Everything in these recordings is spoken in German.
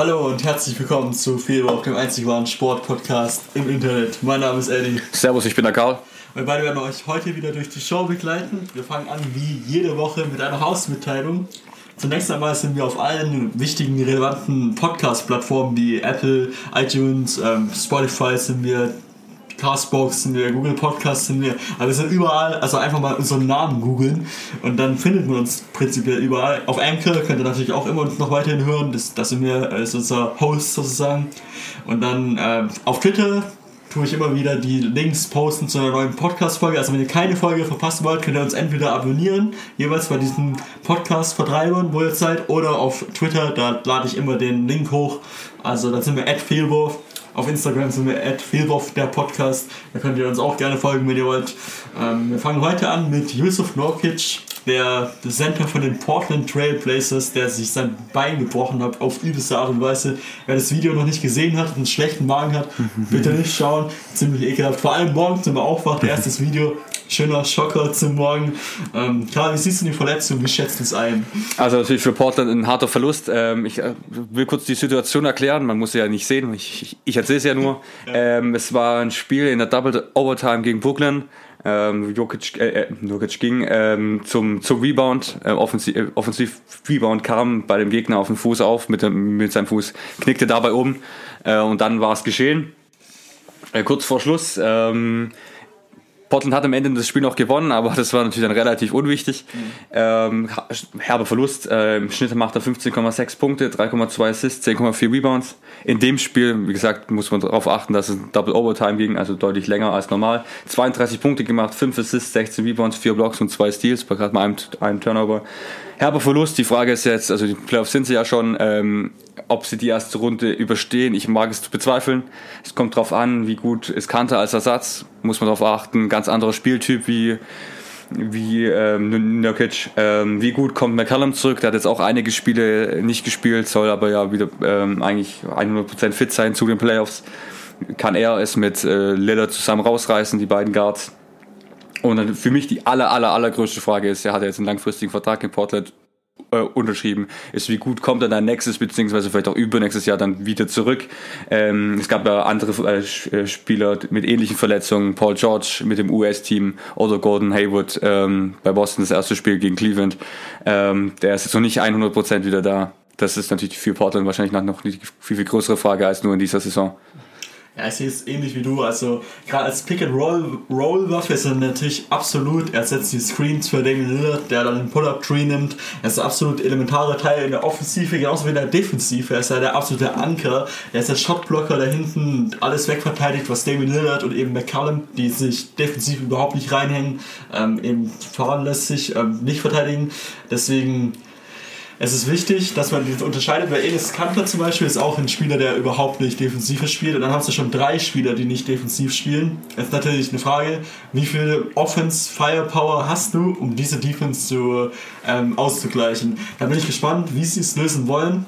Hallo und herzlich willkommen zu Fehlwurf, dem einzig wahren Sport-Podcast im Internet. Mein Name ist Eddie. Servus, ich bin der Karl. Wir beide werden euch heute wieder durch die Show begleiten. Wir fangen an wie jede Woche mit einer Hausmitteilung. Zunächst einmal sind wir auf allen wichtigen, relevanten Podcast-Plattformen wie Apple, iTunes, ähm, Spotify sind wir, Castbox sind wir, Google Podcasts sind wir. Also wir sind überall, also einfach mal unseren Namen googeln und dann findet man uns prinzipiell überall. Auf Anchor könnt ihr natürlich auch immer uns noch weiterhin hören. Das, das sind wir als unser Host sozusagen. Und dann äh, auf Twitter tue ich immer wieder die Links posten zu einer neuen Podcast-Folge. Also wenn ihr keine Folge verpassen wollt, könnt ihr uns entweder abonnieren, jeweils bei diesen Podcast-Vertreibern, wo ihr seid, oder auf Twitter, da lade ich immer den Link hoch. Also da sind wir at Fehlwurf. Auf Instagram sind wir at der Podcast. Da könnt ihr uns auch gerne folgen, wenn ihr wollt. Ähm, wir fangen heute an mit Yusuf Norkic, der Center von den Portland Trail Blazers, der sich sein Bein gebrochen hat auf übelste Art und Weise. Wer das Video noch nicht gesehen hat und einen schlechten Magen hat, bitte nicht schauen. Ziemlich ekelhaft. Vor allem morgens, wenn man aufwacht, erstes Video. Schöner Schocker zum Morgen. Ähm, Karl, wie siehst du die Verletzung? Wie schätzt du es ein? Also natürlich für Portland ein harter Verlust. Ähm, ich äh, will kurz die Situation erklären. Man muss sie ja nicht sehen. Ich, ich, ich erzähle es ja nur. Ähm, es war ein Spiel in der Double Overtime gegen Brooklyn. Ähm, Jokic, äh, äh, Jokic ging ähm, zum, zum Rebound, äh, offensiv, äh, offensiv Rebound kam bei dem Gegner auf den Fuß auf, mit, dem, mit seinem Fuß knickte dabei um äh, und dann war es geschehen. Äh, kurz vor Schluss ähm, Portland hat am Ende das Spiel noch gewonnen, aber das war natürlich dann relativ unwichtig. Mhm. Ähm, herber Verlust. Äh, Im Schnitt macht er 15,6 Punkte, 3,2 Assists, 10,4 Rebounds. In dem Spiel, wie gesagt, muss man darauf achten, dass es Double Overtime ging, also deutlich länger als normal. 32 Punkte gemacht, 5 Assists, 16 Rebounds, 4 Blocks und 2 Steals, bei gerade mal einem, einem Turnover. Herber Verlust. Die Frage ist jetzt, also die Playoffs sind sie ja schon, ähm, ob sie die erste Runde überstehen. Ich mag es zu bezweifeln. Es kommt darauf an, wie gut ist Kanter als Ersatz. Muss man darauf achten. Ganz anderer Spieltyp wie wie ähm, Nurkic. Ähm, wie gut kommt McCallum zurück? Der hat jetzt auch einige Spiele nicht gespielt, soll aber ja wieder ähm, eigentlich 100% fit sein zu den Playoffs. Kann er es mit äh, Lillard zusammen rausreißen, die beiden Guards? Und dann für mich die aller, aller, allergrößte Frage ist, er hat jetzt einen langfristigen Vertrag in Portland äh, unterschrieben ist, wie gut kommt er dann nächstes, beziehungsweise vielleicht auch übernächstes Jahr dann wieder zurück. Ähm, es gab ja andere äh, äh Spieler mit ähnlichen Verletzungen, Paul George mit dem US-Team oder Gordon Hayward ähm, bei Boston das erste Spiel gegen Cleveland. Ähm, der ist jetzt noch nicht 100% wieder da. Das ist natürlich für Portland wahrscheinlich noch eine viel, viel größere Frage als nur in dieser Saison. Ja, ich sehe es ähnlich wie du. Also, gerade als Pick-and-Roll-Waffe ist er natürlich absolut. Er setzt die Screens für Damien Lillard, der dann den Pull-Up-Tree nimmt. Er ist ein absolut elementarer Teil in der Offensive, genauso wie in der Defensive. Er ist ja der absolute Anker. Er ist der Shotblocker, der hinten alles wegverteidigt, was Damien Lillard und eben McCallum, die sich defensiv überhaupt nicht reinhängen, ähm, eben sich ähm, nicht verteidigen. Deswegen es ist wichtig, dass man das unterscheidet, weil Enes Kanter zum Beispiel ist auch ein Spieler, der überhaupt nicht defensiv spielt. Und dann hast du schon drei Spieler, die nicht defensiv spielen. Jetzt ist natürlich eine Frage, wie viel Offense Firepower hast du, um diese Defense zu, ähm, auszugleichen? Da bin ich gespannt, wie sie es lösen wollen.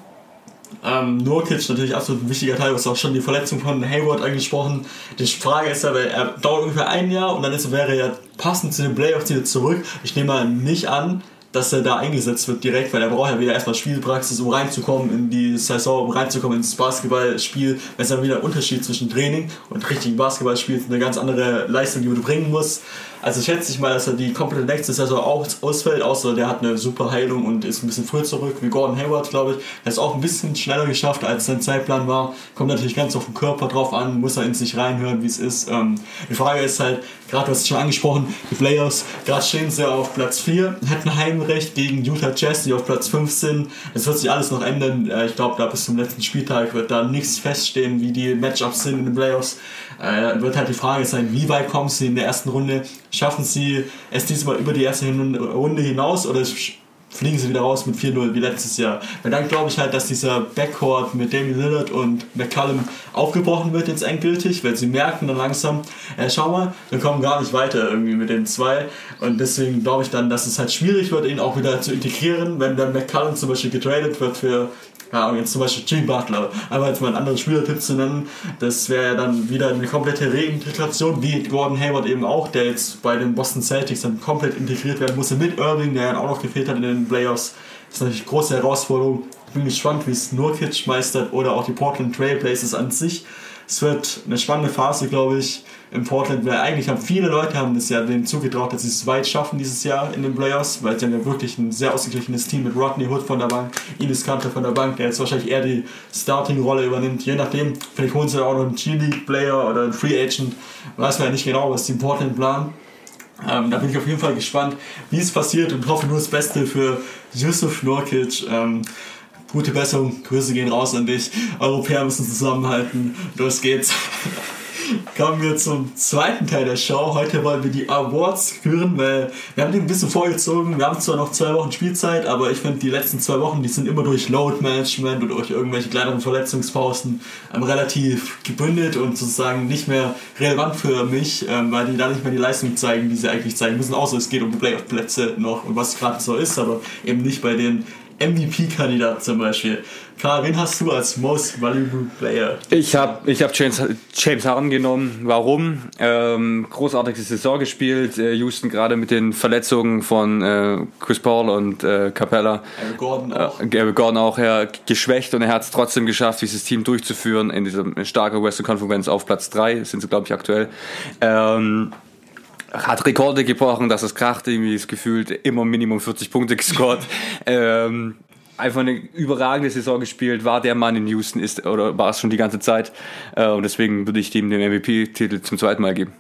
Ähm, Nurkic natürlich absolut ein wichtiger Teil, du hast auch schon die Verletzung von Hayward angesprochen. Die Frage ist aber, er dauert ungefähr ein Jahr und dann ist, wäre er passend zu den Playoffs wieder zurück. Ich nehme mal nicht an, dass er da eingesetzt wird direkt, weil er braucht ja wieder erstmal Spielpraxis, um reinzukommen in die Saison, um reinzukommen ins Basketballspiel. Es ist ja wieder ein Unterschied zwischen Training und richtigen Basketballspiel, eine ganz andere Leistung, die du bringen musst. Also schätze ich mal, dass er die komplette nächste Saison auch ausfällt, außer der hat eine super Heilung und ist ein bisschen früher zurück, wie Gordon Hayward, glaube ich. Er ist auch ein bisschen schneller geschafft, als sein Zeitplan war. Kommt natürlich ganz auf den Körper drauf an, muss er in sich reinhören, wie es ist. Ähm, die Frage ist halt, gerade du hast es schon angesprochen, die Playoffs, gerade stehen sie auf Platz 4, hätten Heimrecht gegen Utah Jazz, die auf Platz 5 sind. Es wird sich alles noch ändern. Äh, ich glaube, da bis zum letzten Spieltag wird da nichts feststehen, wie die Matchups sind in den Playoffs. Äh, wird halt die Frage sein, wie weit kommen sie in der ersten Runde? Schaffen sie es diesmal über die erste Runde hinaus oder fliegen sie wieder raus mit 4-0 wie letztes Jahr. Weil dann glaube ich halt, dass dieser Backcourt mit Damian Lillard und McCallum aufgebrochen wird jetzt endgültig, weil sie merken dann langsam, äh, schau mal, wir kommen gar nicht weiter irgendwie mit den zwei und deswegen glaube ich dann, dass es halt schwierig wird, ihn auch wieder zu integrieren, wenn dann McCallum zum Beispiel getradet wird für ja, und jetzt zum Beispiel Jimmy Butler, einfach jetzt mal einen anderen Spielertipp zu nennen, das wäre ja dann wieder eine komplette Reintegration, wie Gordon Hayward eben auch, der jetzt bei den Boston Celtics dann komplett integriert werden musste mit Irving, der ja auch noch gefehlt hat in den Playoffs. Das ist natürlich eine große Herausforderung. Ich bin gespannt, wie es Nurkic meistert oder auch die Portland Trailblazers an sich. Es wird eine spannende Phase, glaube ich, in Portland, weil eigentlich haben viele Leute haben das ja denen zugetraut, dass sie es weit schaffen dieses Jahr in den Playoffs, weil sie haben ja wirklich ein sehr ausgeglichenes Team mit Rodney Hood von der Bank, Ines Kanter von der Bank, der jetzt wahrscheinlich eher die Starting-Rolle übernimmt. Je nachdem, vielleicht holen sie auch noch einen G-League-Player oder einen Free Agent. Weiß man ja nicht genau, was die in Portland planen. Ähm, da bin ich auf jeden Fall gespannt, wie es passiert und hoffe nur das Beste für Yusuf Nurkic. Ähm, gute Besserung, Grüße gehen raus an dich. Europäer müssen zusammenhalten. Los geht's. Kommen wir zum zweiten Teil der Show. Heute wollen wir die Awards führen, weil wir haben die ein bisschen vorgezogen. Wir haben zwar noch zwei Wochen Spielzeit, aber ich finde, die letzten zwei Wochen, die sind immer durch Load Management und durch irgendwelche kleineren Verletzungspausen ähm, relativ gebündelt und sozusagen nicht mehr relevant für mich, ähm, weil die da nicht mehr die Leistung zeigen, die sie eigentlich zeigen müssen. Außer es geht um Playoff-Plätze noch und was gerade so ist, aber eben nicht bei den MVP-Kandidat zum Beispiel. Karl, wen hast du als Most Valuable Player? Ich habe ich hab James, James Harden genommen. Warum? Ähm, großartige Saison gespielt. Äh, Houston gerade mit den Verletzungen von äh, Chris Paul und äh, Capella. Eric Gordon auch. Äh, Eric Gordon auch ja, geschwächt und er hat es trotzdem geschafft, dieses Team durchzuführen in dieser starken Western Conference auf Platz 3, sind sie glaube ich aktuell. Ähm, hat Rekorde gebrochen, dass es kracht, irgendwie ist gefühlt immer Minimum 40 Punkte gescored. ähm, einfach eine überragende Saison gespielt, war der Mann in Houston, ist oder war es schon die ganze Zeit. Äh, und deswegen würde ich ihm den MVP-Titel zum zweiten Mal geben.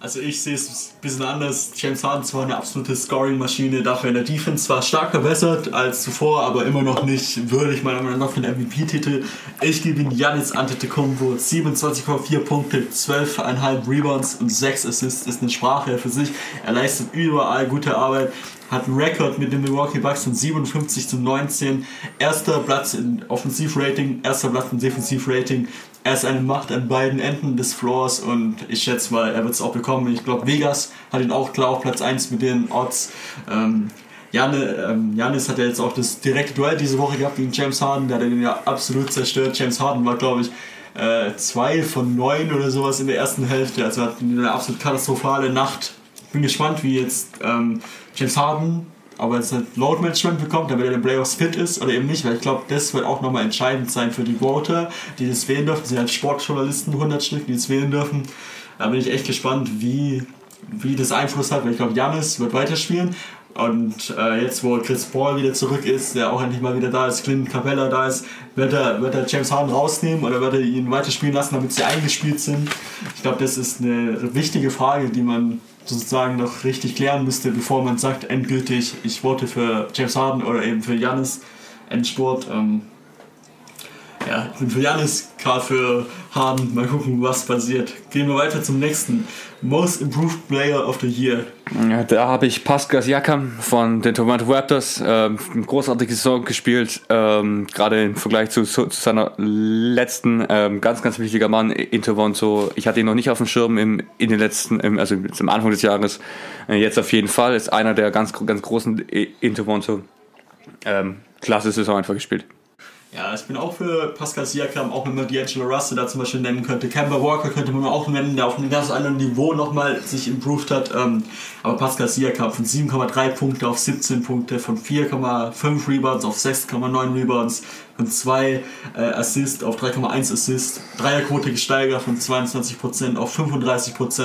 Also ich sehe es ein bisschen anders. James Harden zwar eine absolute Scoring-Maschine, dafür in der Defense zwar stark verbessert als zuvor, aber immer noch nicht würdig meiner Meinung nach für den MVP-Titel. Ich gebe ihm Janis Antetokounmpo 27,4 Punkte, 12,5 Rebounds und 6 Assists ist eine Sprache für sich. Er leistet überall gute Arbeit hat einen Rekord mit den Milwaukee Bucks von 57 zu 19. Erster Platz in Offensivrating, erster Platz in Defensivrating. Er ist eine Macht an beiden Enden des Floors und ich schätze mal, er wird es auch bekommen. Ich glaube, Vegas hat ihn auch klar auf Platz 1 mit den Odds. Ähm, Janne, ähm, Janis hat ja jetzt auch das direkte Duell diese Woche gehabt gegen James Harden, der hat ihn ja absolut zerstört. James Harden war, glaube ich, äh, von neun oder sowas in der ersten Hälfte, also hat eine absolut katastrophale Nacht. Bin gespannt, wie jetzt ähm, James Harden aber jetzt halt Load Management bekommt, damit er in den Playoffs fit ist oder eben nicht, weil ich glaube, das wird auch nochmal entscheidend sein für die Voter, die das wählen dürfen. Sie sind halt Sportjournalisten, 100 Stück, die das wählen dürfen. Da bin ich echt gespannt, wie, wie das Einfluss hat, weil ich glaube, Janis wird weiterspielen. Und äh, jetzt, wo Chris Paul wieder zurück ist, der auch endlich mal wieder da ist, Clint Capella da ist, wird er, wird er James Harden rausnehmen oder wird er ihn weiterspielen lassen, damit sie eingespielt sind? Ich glaube, das ist eine wichtige Frage, die man sozusagen noch richtig klären müsste, bevor man sagt, endgültig, ich vote für James Harden oder eben für Janis Endsport. Ähm, ja, ich bin für Janis, gerade für Harden. Mal gucken, was passiert. Gehen wir weiter zum nächsten. Most Improved Player of the Year. Ja, da habe ich Pascal Siakam von den Toronto Raptors. Ähm, großartige Saison gespielt. Ähm, Gerade im Vergleich zu, zu, zu seiner letzten. Ähm, ganz, ganz wichtiger Mann in Toronto. Ich hatte ihn noch nicht auf dem Schirm im, in den letzten, im, also zum Anfang des Jahres. Äh, jetzt auf jeden Fall. Ist einer der ganz, ganz großen in Toronto. Ähm, klasse Saison einfach gespielt. Ja, ich bin auch für Pascal Siakam, auch wenn man D'Angelo Russell da zum Beispiel nennen könnte. Kemba Walker könnte man auch nennen, der auf einem ganz anderen Niveau nochmal sich improved hat. Ähm, aber Pascal Siakam von 7,3 Punkte auf 17 Punkte, von 4,5 Rebounds auf 6,9 Rebounds, von 2 äh, Assists auf 3,1 Assists, Dreierquote gesteigert von 22% auf 35%. Das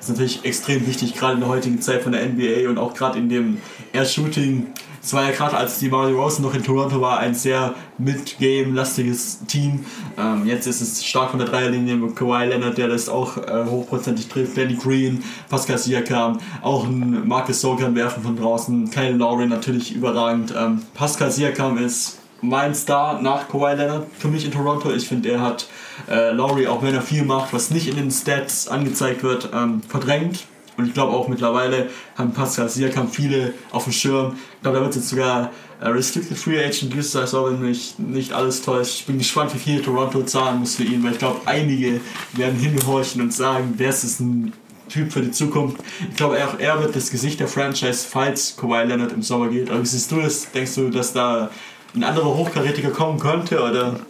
ist natürlich extrem wichtig, gerade in der heutigen Zeit von der NBA und auch gerade in dem Air-Shooting es war ja gerade, als die Mario Rosen noch in Toronto war, ein sehr mid-game-lastiges Team. Ähm, jetzt ist es stark von der Dreierlinie mit Kawhi Leonard, der das auch äh, hochprozentig trifft. Danny Green, Pascal Siakam, auch ein Marcus So kann werfen von draußen. Kyle Lowry natürlich überragend. Ähm, Pascal Siakam ist mein Star nach Kawhi Leonard für mich in Toronto. Ich finde, er hat äh, Lowry, auch wenn er viel macht, was nicht in den Stats angezeigt wird, ähm, verdrängt und ich glaube auch mittlerweile haben Pascal Siakam viele auf dem Schirm. Ich glaube, da wird jetzt sogar äh, Restricted Free Agent dieses Saison, wenn mich nicht alles täuscht. Ich bin gespannt, wie viel Toronto zahlen muss für ihn, weil ich glaube, einige werden hinhorchen und sagen, wer ist ein Typ für die Zukunft. Ich glaube, auch er wird das Gesicht der Franchise, falls Kawhi Leonard im Sommer geht. Aber wie siehst du das? Denkst du, dass da ein anderer Hochkarätiger kommen könnte? Oder?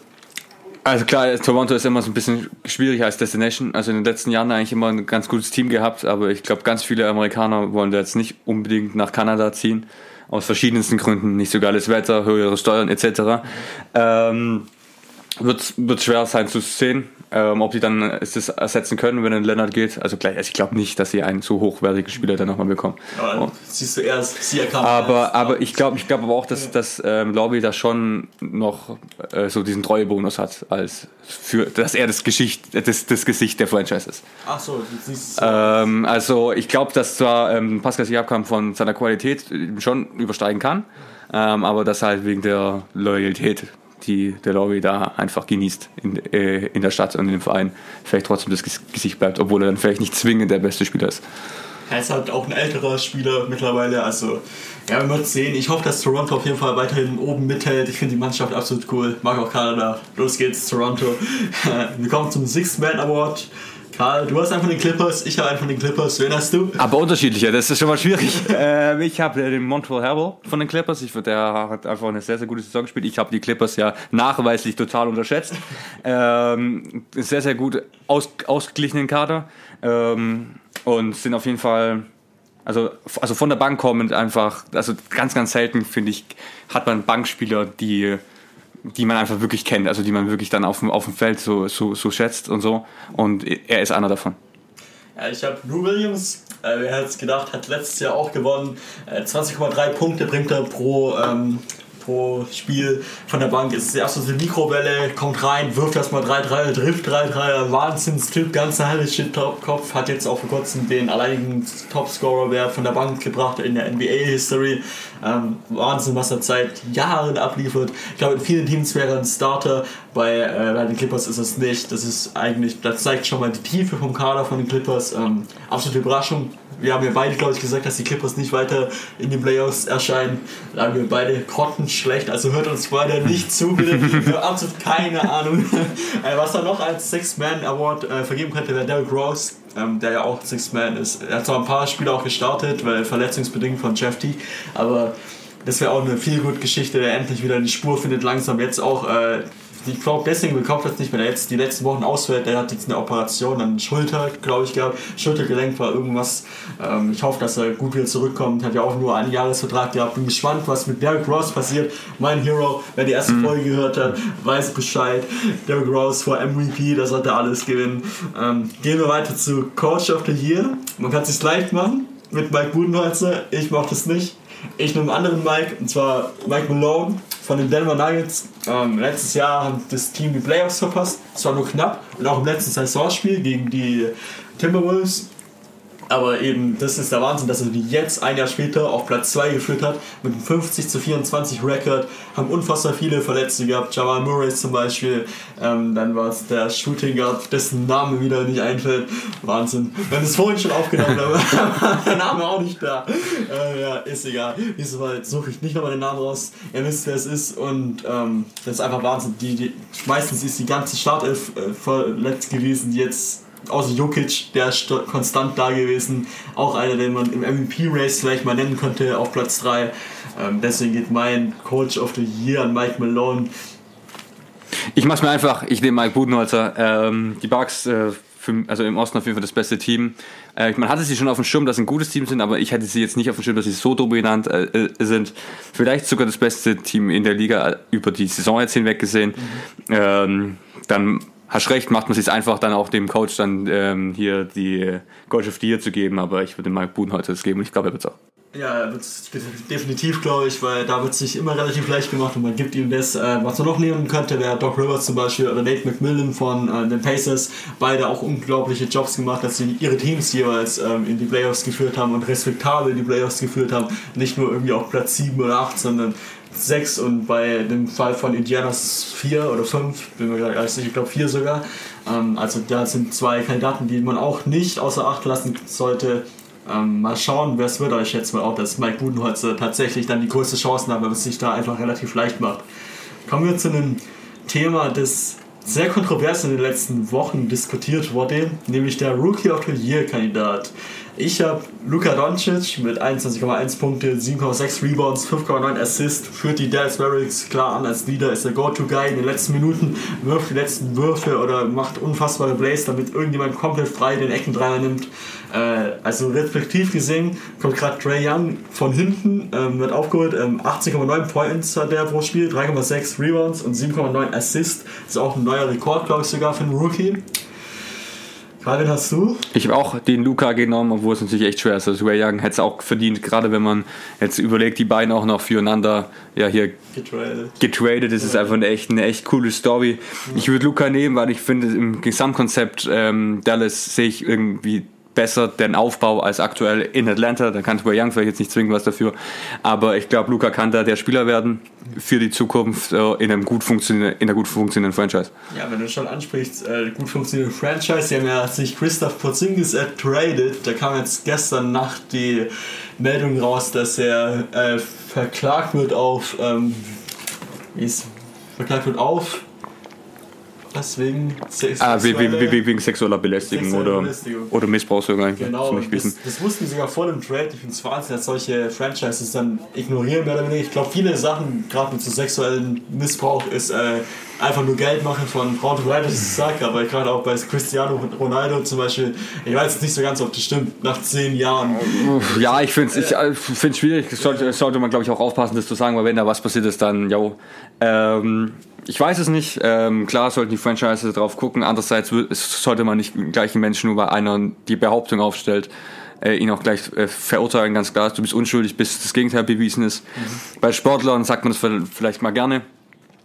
Also klar, Toronto ist immer so ein bisschen schwierig als Destination. Also in den letzten Jahren eigentlich immer ein ganz gutes Team gehabt, aber ich glaube, ganz viele Amerikaner wollen da jetzt nicht unbedingt nach Kanada ziehen. aus verschiedensten Gründen, nicht so geiles Wetter, höhere Steuern etc. Ähm, wird, wird schwer sein zu sehen, ähm, ob sie dann es das ersetzen können, wenn ein Leonard geht. Also, gleich, also ich glaube nicht, dass sie einen so hochwertigen Spieler dann nochmal bekommen. Aber Und, siehst du erst, sie erkannt. aber, aber ich glaube ich glaub aber auch, dass, dass ähm, Lobby da schon noch äh, so diesen Treuebonus hat, als für, dass er das, Geschicht, das, das Gesicht der Franchise ist. Ach so, du siehst Ähm, also ich glaube, dass zwar ähm, Pascal Siakam von seiner Qualität schon übersteigen kann, ähm, aber dass halt wegen der Loyalität, die der Lobby da einfach genießt in, äh, in der Stadt und in dem Verein, vielleicht trotzdem das Ges- Gesicht bleibt, obwohl er dann vielleicht nicht zwingend der beste Spieler ist. Er ist halt auch ein älterer Spieler mittlerweile, also ja, wir werden sehen. Ich hoffe, dass Toronto auf jeden Fall weiterhin oben mithält. Ich finde die Mannschaft absolut cool. Mag auch Kanada. Los geht's, Toronto. Wir kommen zum Sixth Man Award. Karl, du hast einen von den Clippers, ich habe einen von den Clippers. Wen hast du? Aber unterschiedlicher, das ist schon mal schwierig. ähm, ich habe den Montreal Harrell von den Clippers. Ich der hat einfach eine sehr, sehr gute Saison gespielt. Ich habe die Clippers ja nachweislich total unterschätzt. Ähm, sehr, sehr gut aus, ausgeglichenen Kader. Ähm, und sind auf jeden Fall, also, also von der Bank kommend einfach, also ganz, ganz selten, finde ich, hat man Bankspieler, die die man einfach wirklich kennt, also die man wirklich dann auf dem, auf dem Feld so, so, so schätzt und so. Und er ist einer davon. Ja, ich habe Lou Williams, äh, wer hätte es gedacht, hat letztes Jahr auch gewonnen. Äh, 20,3 Punkte bringt er pro, ähm, pro Spiel von der Bank. Ist die absolute Mikrowelle, kommt rein, wirft erstmal 3-3, trifft 3-3, Wahnsinnstyp, ganz halbe Shit-Kopf. Hat jetzt auch vor kurzem den alleinigen Topscorer-Wert von der Bank gebracht in der NBA-History. Ähm, Wahnsinn, was er seit Jahren abliefert. Ich glaube, in vielen Teams wäre er ein Starter, bei, äh, bei den Clippers ist es nicht. Das ist eigentlich, das zeigt schon mal die Tiefe vom Kader von den Clippers. Ähm, absolute Überraschung. Wir haben ja beide, glaube ich, gesagt, dass die Clippers nicht weiter in den Playoffs erscheinen. Da haben wir beide grottenschlecht, also hört uns beide nicht zu, bitte. Wir haben absolut keine Ahnung. äh, was er noch als Six-Man-Award äh, vergeben könnte, wäre Derrick Rose, ähm, der ja auch Six-Man ist. Er hat zwar ein paar Spiele auch gestartet, weil verletzungsbedingt von Jeff T, aber das wäre auch eine viel gut Geschichte, der endlich wieder die Spur findet, langsam jetzt auch. Äh, ich glaube, deswegen bekommt das nicht, wenn er jetzt die letzten Wochen ausfällt. Der hat jetzt eine Operation an Schulter, glaube ich, gehabt. Schultergelenk war irgendwas. Ähm, ich hoffe, dass er gut wieder zurückkommt. Hat ja auch nur einen Jahresvertrag gehabt. Bin gespannt, was mit Derrick Rose passiert. Mein Hero, wer die erste Folge gehört hat, weiß Bescheid. Derrick Rose vor MVP, das sollte alles gewinnen. Ähm, gehen wir weiter zu Coach of the Year. Man kann es sich leicht machen mit Mike Budenholzer. Ich mache das nicht. Ich nehme einen anderen Mike, und zwar Mike Malone von den Denver Nuggets. Ähm, letztes Jahr hat das Team die Playoffs verpasst. Es war nur knapp. Und auch im letzten Saisonspiel gegen die Timberwolves. Aber eben, das ist der Wahnsinn, dass er die jetzt ein Jahr später auf Platz 2 geführt hat, mit einem 50 zu 24 Rekord, haben unfassbar viele Verletzte gehabt, Jamal Murray zum Beispiel, ähm, dann war es der Shooting Guard, dessen Name wieder nicht einfällt, Wahnsinn. Haben es vorhin schon aufgenommen, aber war der Name auch nicht da. Äh, ja, ist egal. Diesmal suche ich nicht nochmal den Namen raus, ihr wisst, wer es ist und ähm, das ist einfach Wahnsinn. Die, die, meistens ist die ganze Startelf äh, verletzt gewesen, jetzt außer Jokic, der ist st- konstant da gewesen. Auch einer, den man im MVP-Race vielleicht mal nennen könnte, auf Platz 3. Ähm, deswegen geht mein Coach of the Year an Mike Malone. Ich mach's mir einfach, ich nehme Mike Budenholzer. Ähm, die Bucks, äh, für, also im Osten auf jeden Fall das beste Team. Äh, man hatte sie schon auf dem Schirm, dass sie ein gutes Team sind, aber ich hätte sie jetzt nicht auf dem Schirm, dass sie so dominant äh, äh, sind. Vielleicht sogar das beste Team in der Liga äh, über die Saison jetzt hinweg gesehen. Ähm, dann hast recht, macht man es einfach dann auch dem Coach dann ähm, hier die Coach of the Year zu geben, aber ich würde Mike Budenholzer das geben und ich glaube, er wird's auch. Ja, definitiv, glaube ich, weil da wird es sich immer relativ leicht gemacht und man gibt ihm das. Äh, was man noch nehmen könnte, wäre Doc Rivers zum Beispiel oder Nate McMillan von äh, den Pacers. Beide auch unglaubliche Jobs gemacht, dass sie ihre Teams jeweils ähm, in die Playoffs geführt haben und respektabel in die Playoffs geführt haben. Nicht nur irgendwie auf Platz 7 oder 8, sondern 6 und bei dem Fall von Indianas 4 oder 5, bin mir gerade sicher, ich glaube 4 sogar. Ähm, also da sind zwei Kandidaten, die man auch nicht außer Acht lassen sollte. Ähm, mal schauen, wer es wird, ich schätze mal auch, dass Mike Budenholzer tatsächlich dann die größte Chancen hat, weil es sich da einfach relativ leicht macht. Kommen wir zu einem Thema, das sehr kontrovers in den letzten Wochen diskutiert wurde, nämlich der Rookie of the Year Kandidat. Ich habe Luka Doncic mit 21,1 Punkte, 7,6 Rebounds, 5,9 Assists, führt die Dallas Mavericks klar an als Leader, ist der Go-To-Guy in den letzten Minuten, wirft die letzten Würfe oder macht unfassbare Plays, damit irgendjemand komplett frei den Eckendreier nimmt. Äh, also respektiv gesehen kommt gerade Trey Young von hinten, ähm, wird aufgeholt, ähm, 18,9 Points hat der pro Spiel, 3,6 Rebounds und 7,9 Assists. Ist auch ein neuer Rekord, glaube ich, sogar für einen Rookie. Karin, hast du? Ich habe auch den Luca genommen, obwohl es natürlich echt schwer ist. Also Ray Young hätte es auch verdient, gerade wenn man jetzt überlegt, die beiden auch noch füreinander ja hier getradet. getradet. Das ist einfach eine echt, eine echt coole Story. Ich würde Luca nehmen, weil ich finde, im Gesamtkonzept ähm, Dallas sehe ich irgendwie besser den Aufbau als aktuell in Atlanta. Da kann Trae Young vielleicht jetzt nicht zwingen was dafür. Aber ich glaube, Luca kann da der Spieler werden für die Zukunft äh, in, einem gut in einer gut funktionierenden Franchise. Ja, wenn du schon ansprichst, äh, gut funktionierende Franchise, die haben ja sich Christoph Porzingis ertradet. Da kam jetzt gestern Nacht die Meldung raus, dass er äh, verklagt wird auf, ähm, wie ist, verklagt wird auf was wegen, ah, wegen, wegen sexueller Belästigung, oder, Belästigung. oder Missbrauch sogar. Genau, das, das, wussten sie sogar vor dem Trade. Ich finde es Wahnsinn, dass solche Franchises dann ignorieren, weniger. Ich glaube, viele Sachen, gerade mit so sexuellen Missbrauch, ist äh, einfach nur Geld machen von Frau to Right, das sage, aber gerade auch bei Cristiano Ronaldo zum Beispiel, ich weiß jetzt nicht so ganz, ob das stimmt, nach zehn Jahren. Ja, ich finde es äh, schwierig, sollte, sollte man glaube ich auch aufpassen, das zu sagen, weil wenn da was passiert ist, dann, ja, ähm, ich weiß es nicht. Ähm, klar sollten die Franchise drauf gucken. Andererseits sollte man nicht gleich einen Menschen nur bei einer die Behauptung aufstellt, äh, ihn auch gleich äh, verurteilen, ganz klar. Du bist unschuldig, bis das Gegenteil bewiesen ist. Mhm. Bei Sportlern sagt man das vielleicht mal gerne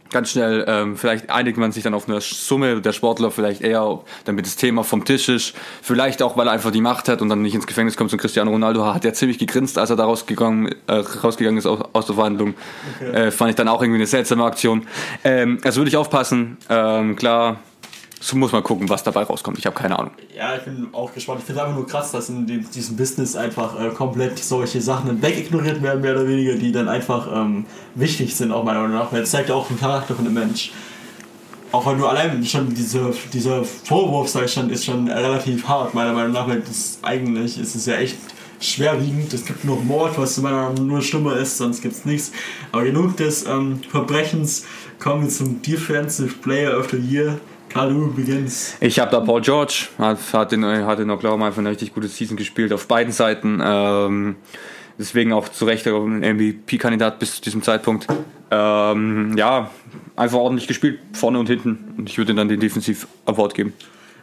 ganz schnell, ähm, vielleicht einigt man sich dann auf eine Summe, der Sportler vielleicht eher, damit das Thema vom Tisch ist, vielleicht auch, weil er einfach die Macht hat und dann nicht ins Gefängnis kommt. Und Cristiano Ronaldo hat ja ziemlich gegrinst, als er da rausgegangen, äh, rausgegangen ist aus, aus der Verhandlung. Okay. Äh, fand ich dann auch irgendwie eine seltsame Aktion. Ähm, also würde ich aufpassen, ähm, klar, so muss man gucken, was dabei rauskommt. Ich habe keine Ahnung. Ja, ich bin auch gespannt. Ich finde es einfach nur krass, dass in dem, diesem Business einfach äh, komplett solche Sachen wegignoriert werden, mehr oder weniger, die dann einfach ähm, wichtig sind, auch meiner Meinung nach. Weil es zeigt ja auch den Charakter von dem Mensch. Auch weil nur allein schon diese, dieser Vorwurf, sag ich schon, ist schon relativ hart, meiner Meinung nach, weil das eigentlich ist es ja echt schwerwiegend. Es gibt nur Mord, was meiner Meinung nach nur schlimmer ist, sonst gibt es nichts. Aber genug des ähm, Verbrechens. Kommen wir zum Defensive Player of the Year. Karl, du beginnst. Ich habe da Paul George, hat, in, hat in Oklahoma einfach eine richtig gute Season gespielt auf beiden Seiten. Ähm, deswegen auch zu Recht ein MVP-Kandidat bis zu diesem Zeitpunkt. Ähm, ja, einfach ordentlich gespielt, vorne und hinten. Und ich würde ihm dann den Defensiv Award geben.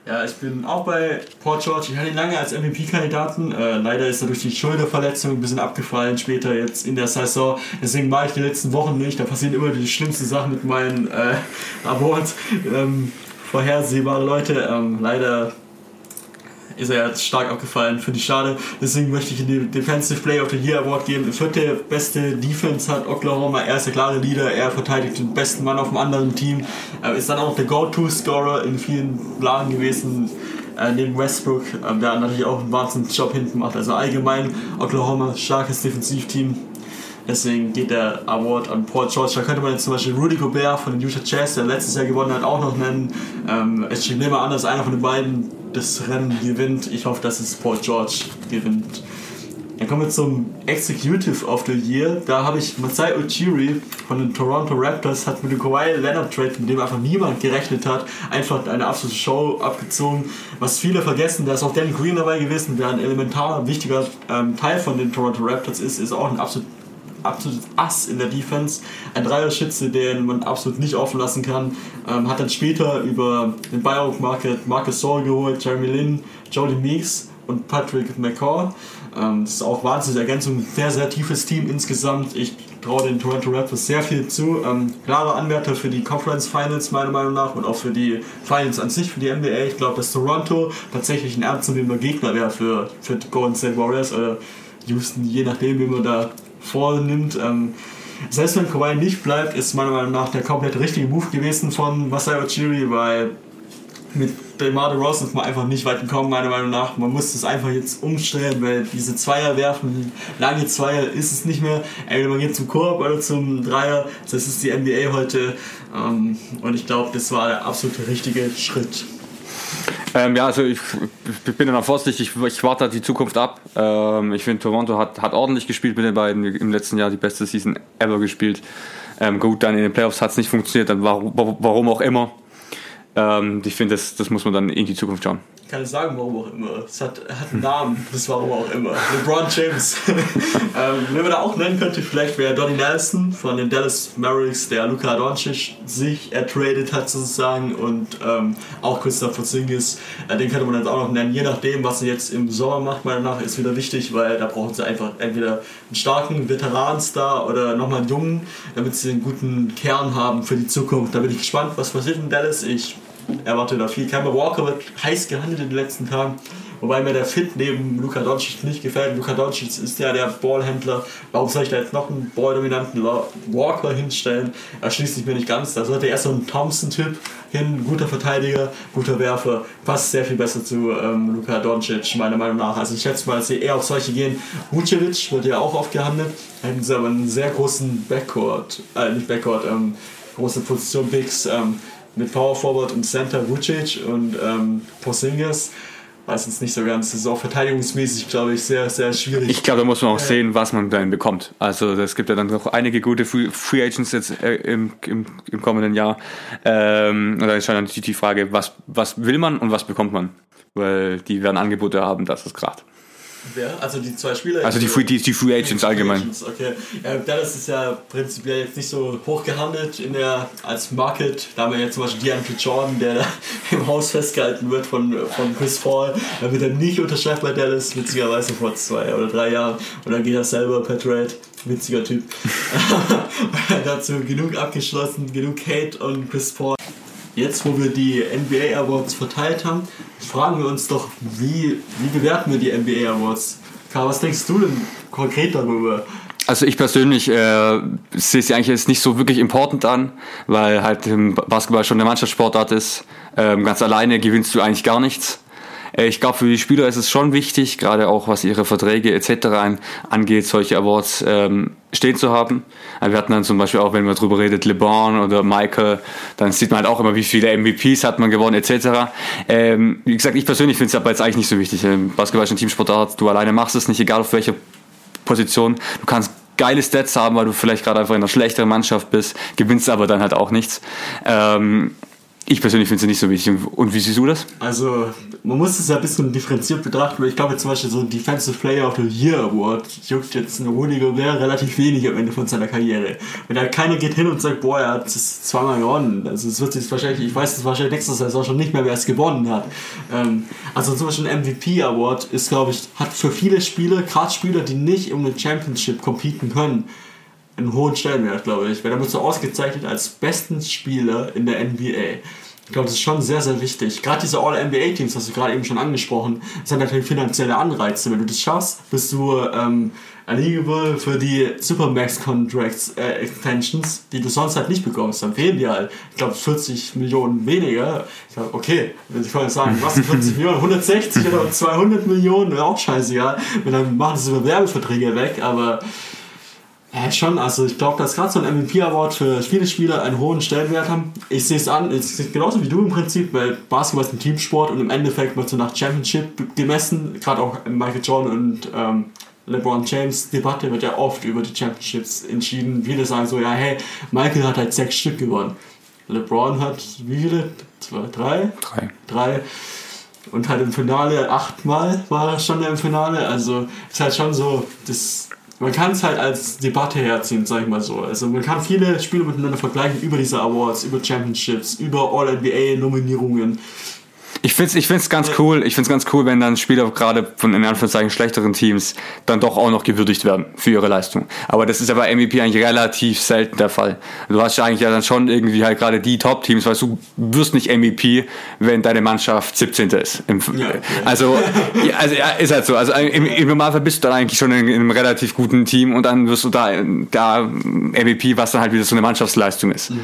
Ja, ich bin auch bei Paul George. Ich hatte ihn lange als MVP-Kandidaten. Äh, leider ist er durch die Schulterverletzung ein bisschen abgefallen später jetzt in der Saison. Deswegen war ich die letzten Wochen nicht. Da passieren immer die schlimmsten Sachen mit meinen äh, Awards. Ähm, vorhersehbare Leute. Ähm, leider ist er jetzt stark abgefallen, finde ich schade. Deswegen möchte ich den Defensive Player of the Year Award geben. Vierte beste Defense hat Oklahoma. Er ist der klare Leader. Er verteidigt den besten Mann auf dem anderen Team. Er ist dann auch der Go-To-Scorer in vielen Lagen gewesen. Äh, neben Westbrook, äh, der natürlich auch einen wahnsinnigen Job hinten macht. Also allgemein Oklahoma starkes Defensivteam. Deswegen geht der Award an Paul George. Da könnte man jetzt zum Beispiel Rudy Gobert von den Utah Jazz, der letztes Jahr gewonnen hat, auch noch nennen. Ähm, ich nehme an, dass einer von den beiden das Rennen gewinnt. Ich hoffe, dass es Paul George gewinnt. Dann kommen wir zum Executive of the Year. Da habe ich Masai Ujiri von den Toronto Raptors, hat mit dem Kawhi Leonard Trade, mit dem einfach niemand gerechnet hat, einfach eine absolute Show abgezogen. Was viele vergessen, da ist auch Danny Green dabei gewesen, der ein elementarer, wichtiger ähm, Teil von den Toronto Raptors ist, ist auch ein absolut absolutes Ass in der Defense. Ein Dreierschütze, den man absolut nicht offen lassen kann. Ähm, hat dann später über den Buyout Market Marcus Saul geholt, Jeremy Lin, Jody Meeks und Patrick McCaw. Ähm, das ist auch wahnsinnige Ergänzung. Sehr, sehr tiefes Team insgesamt. Ich traue den Toronto Raptors sehr viel zu. Ähm, klare Anwärter für die Conference Finals meiner Meinung nach und auch für die Finals an sich, für die NBA. Ich glaube, dass Toronto tatsächlich ein ernstzunehmender Gegner wäre für, für Golden State Warriors oder Houston, je nachdem, wie man da vornimmt. Ähm, selbst wenn Kawhi nicht bleibt, ist meiner Meinung nach der komplett richtige Move gewesen von Masai Ujiri, weil mit DeMar DeRozan ist man einfach nicht weit gekommen, meiner Meinung nach. Man muss das einfach jetzt umstellen, weil diese Zweier werfen, lange Zweier ist es nicht mehr. Entweder man geht zum Korb oder zum Dreier. Das ist die NBA heute. Ähm, und ich glaube, das war der absolute richtige Schritt. Ähm, ja, also ich, ich bin dann auch vorsichtig, ich, ich warte die Zukunft ab. Ähm, ich finde, Toronto hat, hat ordentlich gespielt mit den beiden, im letzten Jahr die beste Season ever gespielt. Ähm, gut, dann in den Playoffs hat es nicht funktioniert, dann warum, warum auch immer. Ähm, ich finde, das, das muss man dann in die Zukunft schauen. Ich kann nicht sagen, warum auch immer. Es hat, hat einen Namen, das warum auch immer. LeBron James. ähm, wenn man da auch nennen könnte, vielleicht wäre Donnie Nelson von den Dallas Mavericks, der Luka Doncic sich ertradet hat sozusagen und ähm, auch Christopher Zingis. Äh, den könnte man jetzt auch noch nennen. Je nachdem, was er jetzt im Sommer macht, meiner Meinung nach, ist wieder wichtig, weil da brauchen sie einfach entweder einen starken Veteranstar oder nochmal einen jungen, damit sie einen guten Kern haben für die Zukunft. Da bin ich gespannt, was passiert in Dallas. Ich erwarte da viel. Kemba Walker wird heiß gehandelt in den letzten Tagen. Wobei mir der Fit neben Luka Doncic nicht gefällt. Luka Doncic ist ja der Ballhändler. Warum soll ich da jetzt noch einen balldominanten Walker hinstellen? Erschließt sich mir nicht ganz. Da sollte erst so ein Thompson-Typ hin. Guter Verteidiger, guter Werfer. Passt sehr viel besser zu ähm, Luka Doncic, meiner Meinung nach. Also ich schätze mal, dass sie eher auf solche gehen. Vucevic wird ja auch oft gehandelt. Hätten sie aber einen sehr großen Backcourt, äh, nicht Backcourt, ähm, große Position Bigs. Ähm, mit Power Forward und Center Vucic und ähm, Porzingis. Weiß jetzt nicht so ganz. Das ist auch verteidigungsmäßig, glaube ich, sehr, sehr schwierig. Ich glaube, da muss man auch sehen, was man dann bekommt. Also es gibt ja dann noch einige gute Free Agents jetzt äh, im, im, im, kommenden Jahr. Ähm, und da ist dann die Frage, was, was will man und was bekommt man? Weil die werden Angebote haben, das ist gerade. Wer? Also die zwei Spieler? Also die Free, die, die Free Agents die allgemein. Agents, okay. Ja, Dallas ist ja prinzipiell jetzt nicht so hoch gehandelt in der, als Market. Da haben wir jetzt zum Beispiel DeAndre Jordan, der im Haus festgehalten wird von, von Chris Paul. Da wird er nicht unterschreibt bei Dallas, witzigerweise vor zwei oder drei Jahren. Und dann geht er selber per Trade. Witziger Typ. dazu genug abgeschlossen, genug Hate und Chris Paul jetzt wo wir die NBA Awards verteilt haben, fragen wir uns doch, wie, wie bewerten wir die NBA Awards? Karl, was denkst du denn konkret darüber? Also ich persönlich äh, sehe sie eigentlich jetzt nicht so wirklich important an, weil halt im Basketball schon eine Mannschaftssportart ist. Ähm, ganz alleine gewinnst du eigentlich gar nichts. Äh, ich glaube, für die Spieler ist es schon wichtig, gerade auch was ihre Verträge etc. angeht, solche Awards ähm, stehen zu haben. Äh, wir hatten dann zum Beispiel auch, wenn man darüber redet, LeBron oder Michael, dann sieht man halt auch immer, wie viele MVPs hat man gewonnen etc. Ähm, wie gesagt, ich persönlich finde es aber jetzt eigentlich nicht so wichtig. Basketball ist ein Teamsportart, du alleine machst es nicht, egal auf welcher Position. Du kannst geile Stats haben, weil du vielleicht gerade einfach in einer schlechteren Mannschaft bist, gewinnst aber dann halt auch nichts. Ähm, ich persönlich finde es nicht so wichtig. Und wie siehst du das? Also, man muss es ja ein bisschen differenziert betrachten. Ich glaube zum Beispiel so ein Defensive Player of the Year Award juckt jetzt ein Rudy Gobert relativ wenig am Ende von seiner Karriere. Wenn da keiner geht hin und sagt, boah, er hat es zweimal gewonnen. Also es wird sich wahrscheinlich, ich weiß es wahrscheinlich nächstes Jahr schon nicht mehr, wer es gewonnen hat. Ähm, also zum Beispiel ein MVP Award ist, glaube ich, hat für viele Spieler, gerade Spieler, die nicht um eine Championship competen können, einen hohen Stellenwert, glaube ich. Weil da wird so ausgezeichnet als besten Spieler in der NBA. Ich glaube, das ist schon sehr, sehr wichtig. Gerade diese All-NBA-Teams, hast du gerade eben schon angesprochen, sind natürlich finanzielle Anreize. Wenn du das schaffst, bist du ähm, eligible für die Supermax Contracts äh, Extensions, die du sonst halt nicht bekommst. Dann fehlen dir halt, ich glaube, 40 Millionen weniger. Ich glaube, okay, wenn ich vorhin sagen, was 40 Millionen, 160 oder 200 Millionen, wäre auch scheißegal. Und dann machen sie über Werbeverträge weg, aber ja, schon. Also ich glaube, dass gerade so ein MVP-Award für viele Spieler einen hohen Stellenwert haben. Ich sehe es an, es ist genauso wie du im Prinzip, weil Basketball ist ein Teamsport und im Endeffekt wird so nach Championship gemessen. Gerade auch Michael Jordan und ähm, LeBron James Debatte wird ja oft über die Championships entschieden. Viele sagen so, ja, hey, Michael hat halt sechs Stück gewonnen. LeBron hat wie viele? Zwei, drei? Drei. Drei. Und halt im Finale achtmal war er schon im Finale. Also ist halt schon so, das man kann es halt als Debatte herziehen, sag ich mal so. Also man kann viele Spiele miteinander vergleichen über diese Awards, über Championships, über All-NBA-Nominierungen. Ich finde es ich find's ganz cool, ich find's ganz cool, wenn dann Spieler gerade von in Anführungszeichen schlechteren Teams dann doch auch noch gewürdigt werden für ihre Leistung. Aber das ist ja bei MVP eigentlich relativ selten der Fall. Du hast ja eigentlich ja dann schon irgendwie halt gerade die Top-Teams, weil du wirst nicht MVP, wenn deine Mannschaft 17. ist. Ja, Also, also ja, ist halt so. Also im, im, Normalfall bist du dann eigentlich schon in, in, einem relativ guten Team und dann wirst du da, da MVP, was dann halt wieder so eine Mannschaftsleistung ist. Mhm.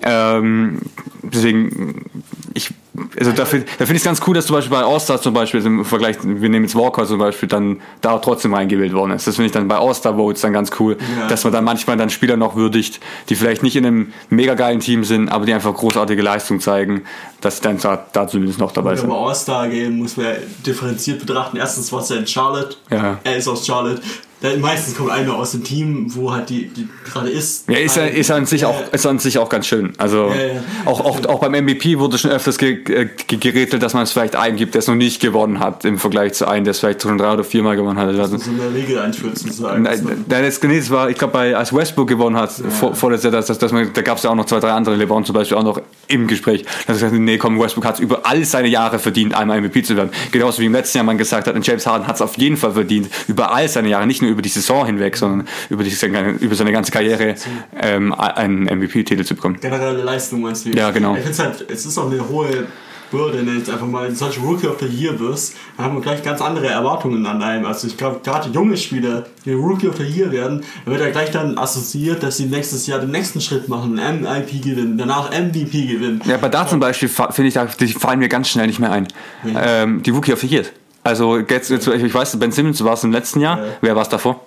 Ähm, deswegen, ich also da finde find ich es ganz cool, dass zum Beispiel bei All-Star zum Beispiel im Vergleich, wir nehmen jetzt Walker zum Beispiel, dann da trotzdem reingewählt worden ist. Das finde ich dann bei All-Star-Votes dann ganz cool, Ja. dass man dann manchmal dann Spieler noch würdigt, die vielleicht nicht in einem mega geilen Team sind, aber die einfach großartige Leistung zeigen, dass sie dann da, da zumindest noch dabei Wenn sind. wir All-Star gehen, muss man differenziert betrachten. Erstens war es ja in Charlotte. Ja. Er ist aus Charlotte. Dann meistens kommt einer aus dem Team, wo halt die, die gerade ist. Ja, ist, ja- ist, an sich auch, ist an sich auch ganz schön. Also Ja, ja. Auch, auch, auch beim MVP wurde schon öfters ge, äh, ge, gerätselt, dass man es vielleicht einen gibt, der es noch nicht gewonnen hat, im Vergleich zu einem, der es vielleicht schon drei oder viermal gewonnen hat. Also, so eine Regel einführt sozusagen. Nein, nein, das, nee, das war, ich glaube, bei als Westbrook gewonnen hat, vor, vorletztes Jahr, dass, dass, dass man, da gab es ja auch noch zwei, drei andere, LeBron zum Beispiel auch noch im Gespräch. Dass gesagt, nee, komm, Westbrook hat es über all seine Jahre verdient, einmal MVP zu werden. Genauso wie im letzten Jahr man gesagt hat, und James Harden hat es auf jeden Fall verdient, über all seine Jahre, nicht nur über die Saison hinweg, sondern über, die, über seine ganze Karriere ähm, einen MVP-Titel zu bekommen. Generelle Leistung meinst du? Ja, genau. Ich finde halt, es ist auch eine hohe Bürde, wenn du jetzt einfach mal solche Rookie of the Year wirst, dann haben wir gleich ganz andere Erwartungen an einem. Also ich glaube, gerade junge Spieler, die Rookie of the Year werden, wird er gleich dann assoziiert, dass sie nächstes Jahr den nächsten Schritt machen, MIP gewinnen, danach MVP gewinnen. Ja, aber da zum Beispiel finde ich, da, die fallen mir ganz schnell nicht mehr ein. Ähm, die Rookie of the Year. Also, jetzt, jetzt, ich weiß, Ben Simmons war es im letzten Jahr. Ja. Wer war es davor?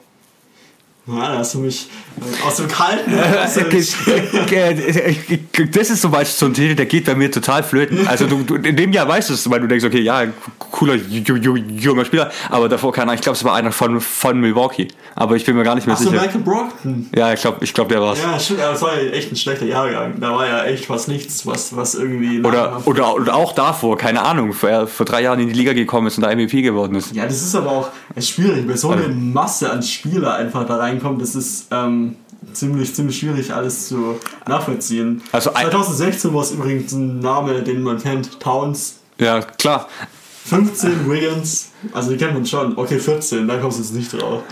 Ja, da hast du mich äh, aus dem Kalten. Das ist zum Beispiel so ein Titel, der geht bei mir total flöten. Also du, du, in dem Jahr weißt du es, weil du denkst, okay, ja, cooler ju- ju- junger Spieler, aber davor keine Ahnung, ich glaube, es war einer von, von Milwaukee. Aber ich bin mir gar nicht mehr Ach so, sicher. Michael Brockton. Ja, ich glaube, ich glaub, der war's. Ja, stimmt, aber es war ja echt ein schlechter Jahrgang. Da war ja echt fast nichts, was, was irgendwie. Oder, oder, oder auch davor, keine Ahnung, vor, er vor drei Jahren in die Liga gekommen ist und da MVP geworden ist. Ja, das ist aber auch es schwierig, weil so eine Masse an Spieler einfach da reinkommt, das ist ähm, ziemlich, ziemlich schwierig alles zu nachvollziehen. Also ein- 2016 war es übrigens ein Name, den man kennt, Towns. Ja, klar. 15 Wiggins, also die kennt man schon. Okay, 14, da kommst du jetzt nicht drauf.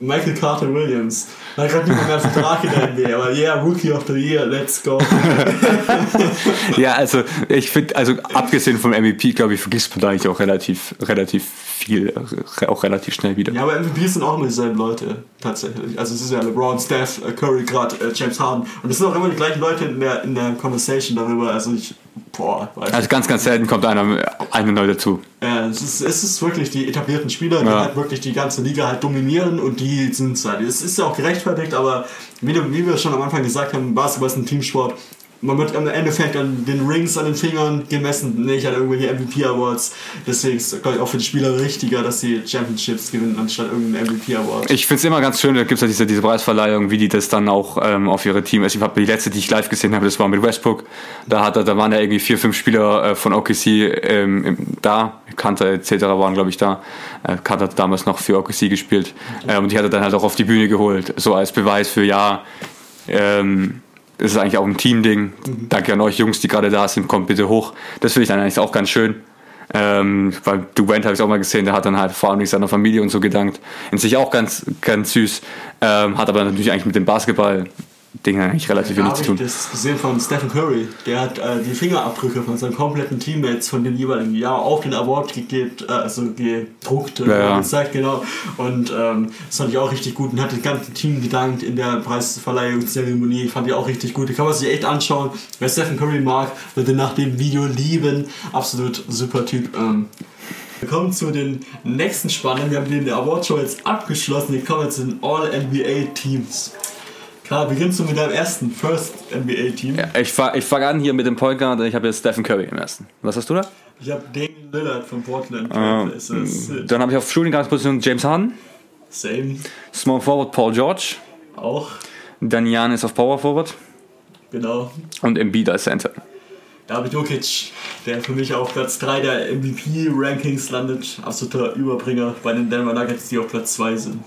Michael Carter Williams. Da hat niemand mehr einen Vertrag in der NBA, aber yeah, Rookie of the Year, let's go. Ja, also ich finde, also abgesehen vom MVP, glaube ich, vergisst man da eigentlich auch relativ, relativ viel, auch relativ schnell wieder. Ja, aber MVPs sind auch immer dieselben Leute, tatsächlich. Also es ist ja LeBron, Steph, Curry, gerade äh, James Harden. Und es sind auch immer die gleichen Leute in der, in der Conversation darüber. Also ich, boah, weiß Also ganz, ganz selten kommt einer, einer neu dazu. Ja, es ist, es ist wirklich die etablierten Spieler, die Ja. halt wirklich die ganze Liga halt dominieren und die sind es halt. Es ist ja auch gerechtfertigt, aber wie, wie wir schon am Anfang gesagt haben, Basketball ist ein Teamsport. Man wird im Endeffekt an den Rings an den Fingern gemessen, nicht an irgendwelche MVP-Awards. Deswegen ist es, glaube ich, auch für die Spieler richtiger, dass sie Championships gewinnen, anstatt irgendeinen MVP-Award. Ich finde es immer ganz schön, da gibt es ja diese, diese Preisverleihung, wie die das dann auch ähm, auf ihre Team. Also ich habe die letzte, die ich live gesehen habe, das war mit Westbrook. Da, hat da waren ja irgendwie vier, fünf Spieler äh, von OKC ähm, da. Kanter etc. waren, glaube ich, da. Äh, Kanter hat damals noch für OKC gespielt. Ähm, und die hat er dann halt auch auf die Bühne geholt. So als Beweis für, ja, ähm, das ist eigentlich auch ein Teamding. Danke an euch Jungs, die gerade da sind, kommt bitte hoch. Das finde ich dann eigentlich auch ganz schön. Ähm, weil Durant habe ich auch mal gesehen, der hat dann halt vor allem seiner Familie und so gedankt. In sich auch ganz, ganz süß. Ähm, hat aber natürlich eigentlich mit dem Basketball-Ding eigentlich relativ Da wenig habe zu ich tun. das gesehen von Stephen Curry. Der hat äh, die Fingerabdrücke von seinen kompletten Teammates von den jeweiligen Jahr auf den Award gegeben, äh, also gedruckt, Ja, ja. gezeigt, genau. Und ähm, das fand ich auch richtig gut und hat das ganze Team gedankt in der Preisverleihungszeremonie. Fand ich auch richtig gut. Die kann man sich echt anschauen. Wer Stephen Curry mag, wird ihn nach dem Video lieben. Absolut super Typ. Ähm, wir kommen zu den nächsten Spannenden. Wir haben den Award-Show jetzt abgeschlossen. Wir kommen jetzt zu den All-NBA-Teams. Klar, beginnst du mit deinem ersten First NBA-Team. Ich fange ich fang an hier mit dem Point Guard. Ich habe jetzt Stephen Curry im ersten. Was hast du da? Ich habe Damian Lillard von Portland. Ist äh, Dann habe ich auf Shooting Guard Position James Harden. same. Small Forward Paul George. Auch, Dann Janis auf Power Forward. genau. Und Embiid als Center. David Jokic, der für mich auf Platz 3 der MVP-Rankings landet. Absoluter Überbringer bei den Denver Nuggets, die auf Platz 2 sind.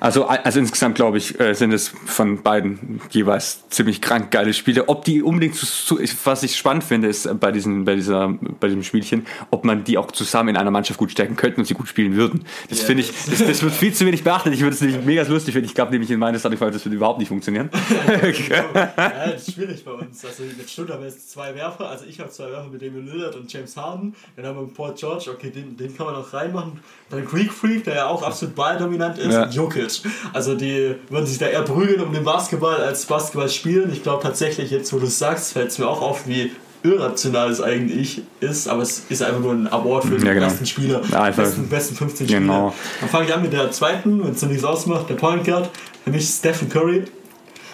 Also, also insgesamt glaube ich, äh, sind es von beiden jeweils ziemlich krank geile Spiele. Ob die unbedingt, zu, was ich spannend finde, ist äh, bei, diesen, bei, dieser, bei diesem Spielchen, ob man die auch zusammen in einer Mannschaft gut stärken könnten und sie gut spielen würden. Das Ja. finde ich, das, das wird viel zu wenig beachtet. Ich würde es nicht mega lustig finden. Ich glaube nämlich in meiner Starting das würde überhaupt nicht funktionieren. ja, das ist schwierig bei uns. Also mit Stutt haben wir jetzt zwei Werfer. Also ich habe zwei Werfer mit Damian Lillard und James Harden. Dann haben wir Paul George, okay, den, den kann man noch reinmachen. Dann Greek Freak, der ja auch absolut balldominant ist. Ja. Jokic. Also die würden sich da eher prügeln um den Basketball als Basketball spielen. Ich glaube tatsächlich, jetzt wo du es sagst, fällt es mir auch auf, wie irrational es eigentlich ist, aber es ist einfach nur ein Award für den Ja, genau. besten Spieler, Ja, besten, besten 15 Genau. Spieler. Dann fange ich an mit der zweiten, wenn es nichts ausmacht, der Point Guard. Für mich Stephen Curry.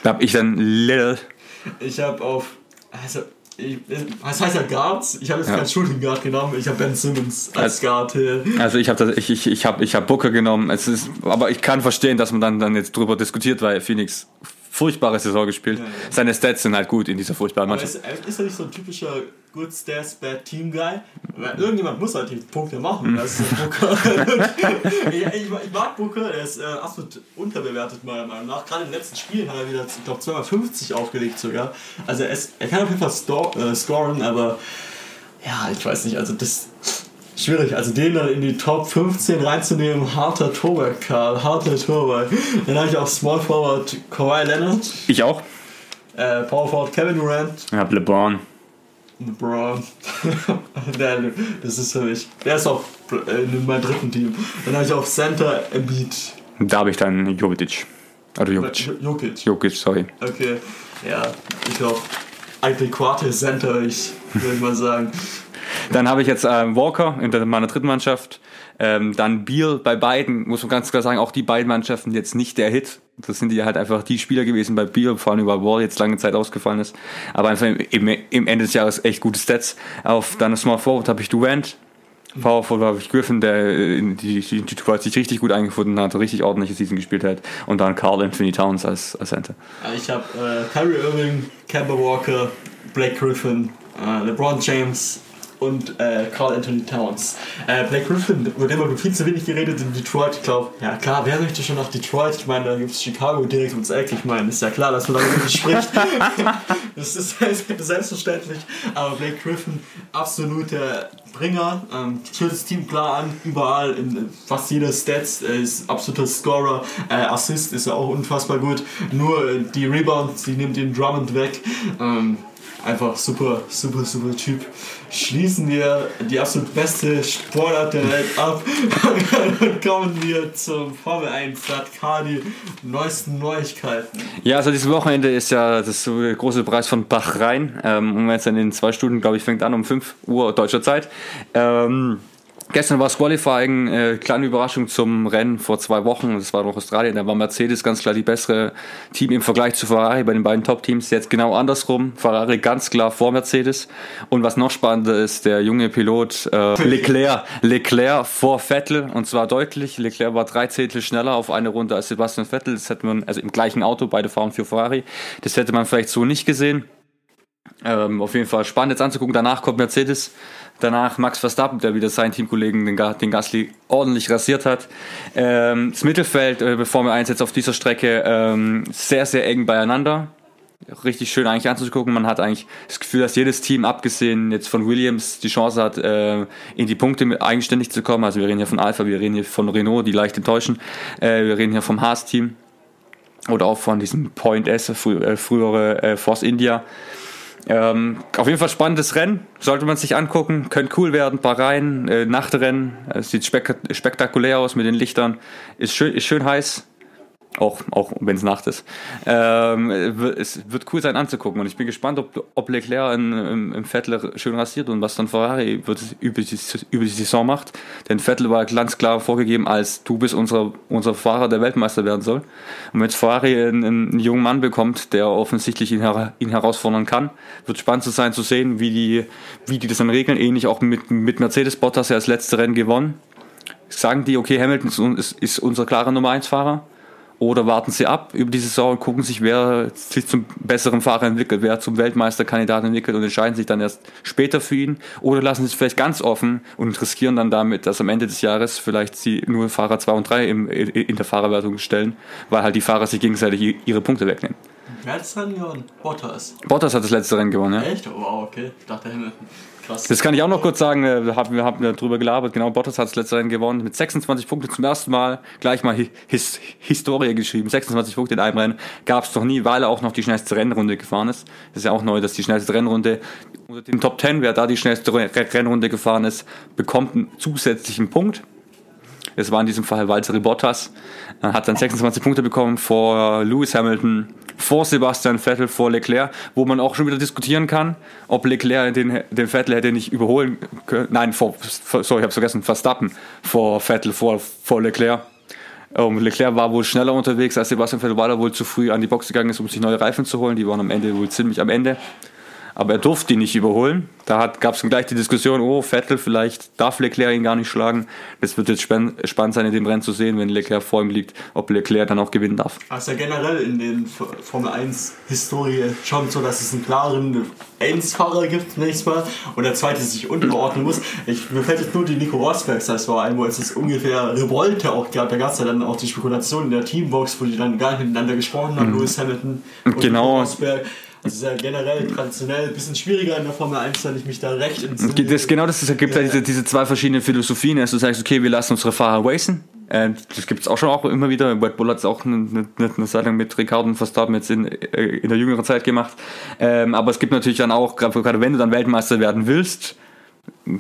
Da habe ich dann Little. Ich habe auf, also, ich, was heißt ja Guards? Ich habe jetzt Ja. keinen Shooting Guard genommen, ich habe Ben Simmons als Guard. äh, Also ich habe ich, ich, ich hab, ich hab Booker genommen. Es ist, aber ich kann verstehen, dass man dann, dann jetzt drüber diskutiert, weil Phoenix furchtbare Saison gespielt. Ja, ja. Seine Stats sind halt gut in dieser furchtbaren Aber Mannschaft. ist, ist er nicht so ein typischer Good Stats, Bad Team Guy? Weil irgendjemand muss halt die Punkte machen. Das ist Booker. ich, ich, ich mag Booker, der ist äh, absolut unterbewertet, meiner Meinung nach. Gerade in den letzten Spielen hat er wieder, ich glaube, 250 aufgelegt sogar. Also er, ist, er kann auf jeden Fall stor, äh, scoren, aber ja, ich weiß nicht, also das. Schwierig, also den dann in die Top 15 reinzunehmen, harter Torwart, Karl, harter Torwart. Dann habe ich auch Small Forward Kawhi Leonard, Ich auch. äh, Power Forward Kevin Durant, Ich habe LeBron. LeBron. Das ist für mich. Der ist auch äh, in meinem dritten Team. Dann habe ich auf Center Embiid. Da habe ich dann Jovic. Oder Jovic. Jokic. Jokic, sorry. Okay. Ja, ich glaube, adäquate Center, ich würde mal sagen. Dann habe ich jetzt äh, Walker in meiner dritten Mannschaft. Ähm, dann Beal bei beiden, muss man ganz klar sagen, auch die beiden Mannschaften jetzt nicht der Hit. Das sind die halt einfach die Spieler gewesen bei Beal, vor allem über Wall jetzt lange Zeit ausgefallen ist. Aber einfach im, im, Ende des Jahres echt gute Stats. Auf dann Small Forward habe ich Durant. Power Forward habe ich Griffin, der äh, in die, die, die Detroit sich richtig gut eingefunden hat, richtig ordentliche Season gespielt hat. Und dann Carl Anthony Towns als, als Center. Ja, Ich habe äh, Kyrie Irving, Kemba Walker, Blake Griffin, äh, LeBron James und äh, Carl Anthony Towns. Äh, Blake Griffin, über den wird viel zu wenig geredet in Detroit. Ich glaube, ja klar, wer möchte schon nach Detroit? Ich meine, da gibt es Chicago direkt ums Eck. Ich meine, ist ja klar, dass man darüber nicht spricht. das ist selbstverständlich. Aber Blake Griffin, absoluter Bringer, ähm, führt das Team klar an, überall in fast jeder Stats, er ist absoluter Scorer, äh, Assist ist er auch unfassbar gut, nur äh, die Rebounds, die nimmt den Drummond weg. Ähm, einfach super, super, super Typ. Schließen wir die absolut beste Sportart der Welt ab und kommen wir zum Formel 1 Start die neuesten Neuigkeiten. Ja, also dieses Wochenende ist ja das große Preis von Bachrhein. Ähm, und jetzt dann in zwei Stunden, glaube ich, fängt an um 5 Uhr deutscher Zeit. Ähm, gestern war das Qualifying, äh, kleine Überraschung zum Rennen vor zwei Wochen. Das war noch Australien. Da war Mercedes ganz klar die bessere Team im Vergleich zu Ferrari bei den beiden Top-Teams. Jetzt genau andersrum. Ferrari ganz klar vor Mercedes. Und was noch spannender ist, der junge Pilot äh, Leclerc, Leclerc vor Vettel und zwar deutlich. Leclerc war drei Zehntel schneller auf eine Runde als Sebastian Vettel. Das hätte man, also im gleichen Auto, beide fahren für Ferrari. Das hätte man vielleicht so nicht gesehen. Ähm, auf jeden Fall spannend jetzt anzugucken. Danach kommt Mercedes. Danach Max Verstappen, der wieder seinen Teamkollegen, den, den Gasly, ordentlich rasiert hat. Ähm, das Mittelfeld, äh, Formel 1 jetzt auf dieser Strecke, ähm, sehr, sehr eng beieinander. Richtig schön eigentlich anzugucken. Man hat eigentlich das Gefühl, dass jedes Team, abgesehen jetzt von Williams, die Chance hat, äh, in die Punkte mit eigenständig zu kommen. Also wir reden hier von Alpha, wir reden hier von Renault, die leicht enttäuschen. Äh, wir reden hier vom Haas-Team oder auch von diesem Point S, frü äh, frühere äh, Force India. Ähm, auf jeden Fall spannendes Rennen, sollte man sich angucken, könnte cool werden, Bahrain, äh, Nachtrennen, es sieht spek spektakulär aus mit den Lichtern, ist schön, ist schön heiß, auch, auch wenn es Nacht ist. Ähm, es wird cool sein anzugucken und ich bin gespannt, ob, ob Leclerc in, im, im Vettel schön rasiert und was dann Ferrari wird über, die, über die Saison macht. Denn Vettel war ganz klar vorgegeben, als du bist unser, unser Fahrer, der Weltmeister werden soll. Und wenn jetzt Ferrari einen, einen jungen Mann bekommt, der offensichtlich ihn, her, ihn herausfordern kann, wird spannend sein zu sehen, wie die, wie die das dann regeln. Ähnlich auch mit, mit Mercedes Bottas, der das letzte Rennen gewonnen. Sagen die, okay, Hamilton ist, ist unser klarer Nummer 1 Fahrer? Oder warten sie ab über die Saison und gucken sich, wer sich zum besseren Fahrer entwickelt, wer zum Weltmeisterkandidaten entwickelt und entscheiden sich dann erst später für ihn. Oder lassen sie es vielleicht ganz offen und riskieren dann damit, dass am Ende des Jahres vielleicht sie nur Fahrer 2 und 3 im, in der Fahrerwertung stellen, weil halt die Fahrer sich gegenseitig ihre Punkte wegnehmen. Wer hat es dann gewonnen? Bottas. Bottas hat das letzte Rennen gewonnen, ja. Echt? Wow, okay. Ich dachte Hamilton. Krass. Das kann ich auch noch kurz sagen, äh, wir haben, wir haben darüber gelabert, genau, Bottas hat das letzte Rennen gewonnen, mit 26 Punkten zum ersten Mal, gleich mal Hi- His Historie geschrieben, 26 Punkte in einem Rennen, gab es noch nie, weil er auch noch die schnellste Rennrunde gefahren ist. Das ist ja auch neu, dass die schnellste Rennrunde unter den Top 10, wer da die schnellste Re- Rennrunde gefahren ist, bekommt einen zusätzlichen Punkt. Es war in diesem Fall Valtteri Bottas. Er hat dann 26 Punkte bekommen vor Lewis Hamilton, vor Sebastian Vettel, vor Leclerc, wo man auch schon wieder diskutieren kann, ob Leclerc den, den Vettel hätte nicht überholen können. Nein, vor, sorry, ich habe vergessen, Verstappen vor Vettel, vor, vor Leclerc. Um, ähm, Leclerc war wohl schneller unterwegs als Sebastian Vettel, weil er wohl zu früh an die Box gegangen ist, um sich neue Reifen zu holen. Die waren am Ende wohl ziemlich am Ende aber er durfte die nicht überholen. Da gab es gleich die Diskussion, oh, Vettel, vielleicht darf Leclerc ihn gar nicht schlagen. Das wird jetzt spannend sein, in dem Rennen zu sehen, wenn Leclerc vor ihm liegt, ob Leclerc dann auch gewinnen darf. Also ja generell in den Formel 1 Historie schon so, dass es einen klaren 1-Fahrer gibt, nächstes Mal, und der zweite sich unterordnen muss. Ich, mir fällt jetzt nur die Nico Rosbergs das war ein, wo es ungefähr Revolte auch gab. Da gab es ja dann auch die Spekulation in der Teambox, wo die dann gar nicht miteinander gesprochen haben, mhm. Lewis Hamilton und genau. Nico Rosberg. Das ist ja generell traditionell ein bisschen schwieriger in der Formel 1, wenn ich mich da recht entsinne. Das, genau das, es gibt ja, diese, diese zwei verschiedenen Philosophien. Also du sagst, okay, wir lassen unsere Fahrer racen. Äh, das gibt es auch schon auch immer wieder. Red Bull hat es auch eine, eine, eine Zeit lang mit Ricardo und Verstappen jetzt in, äh, in der jüngeren Zeit gemacht. Ähm, aber es gibt natürlich dann auch, gerade wenn du dann Weltmeister werden willst,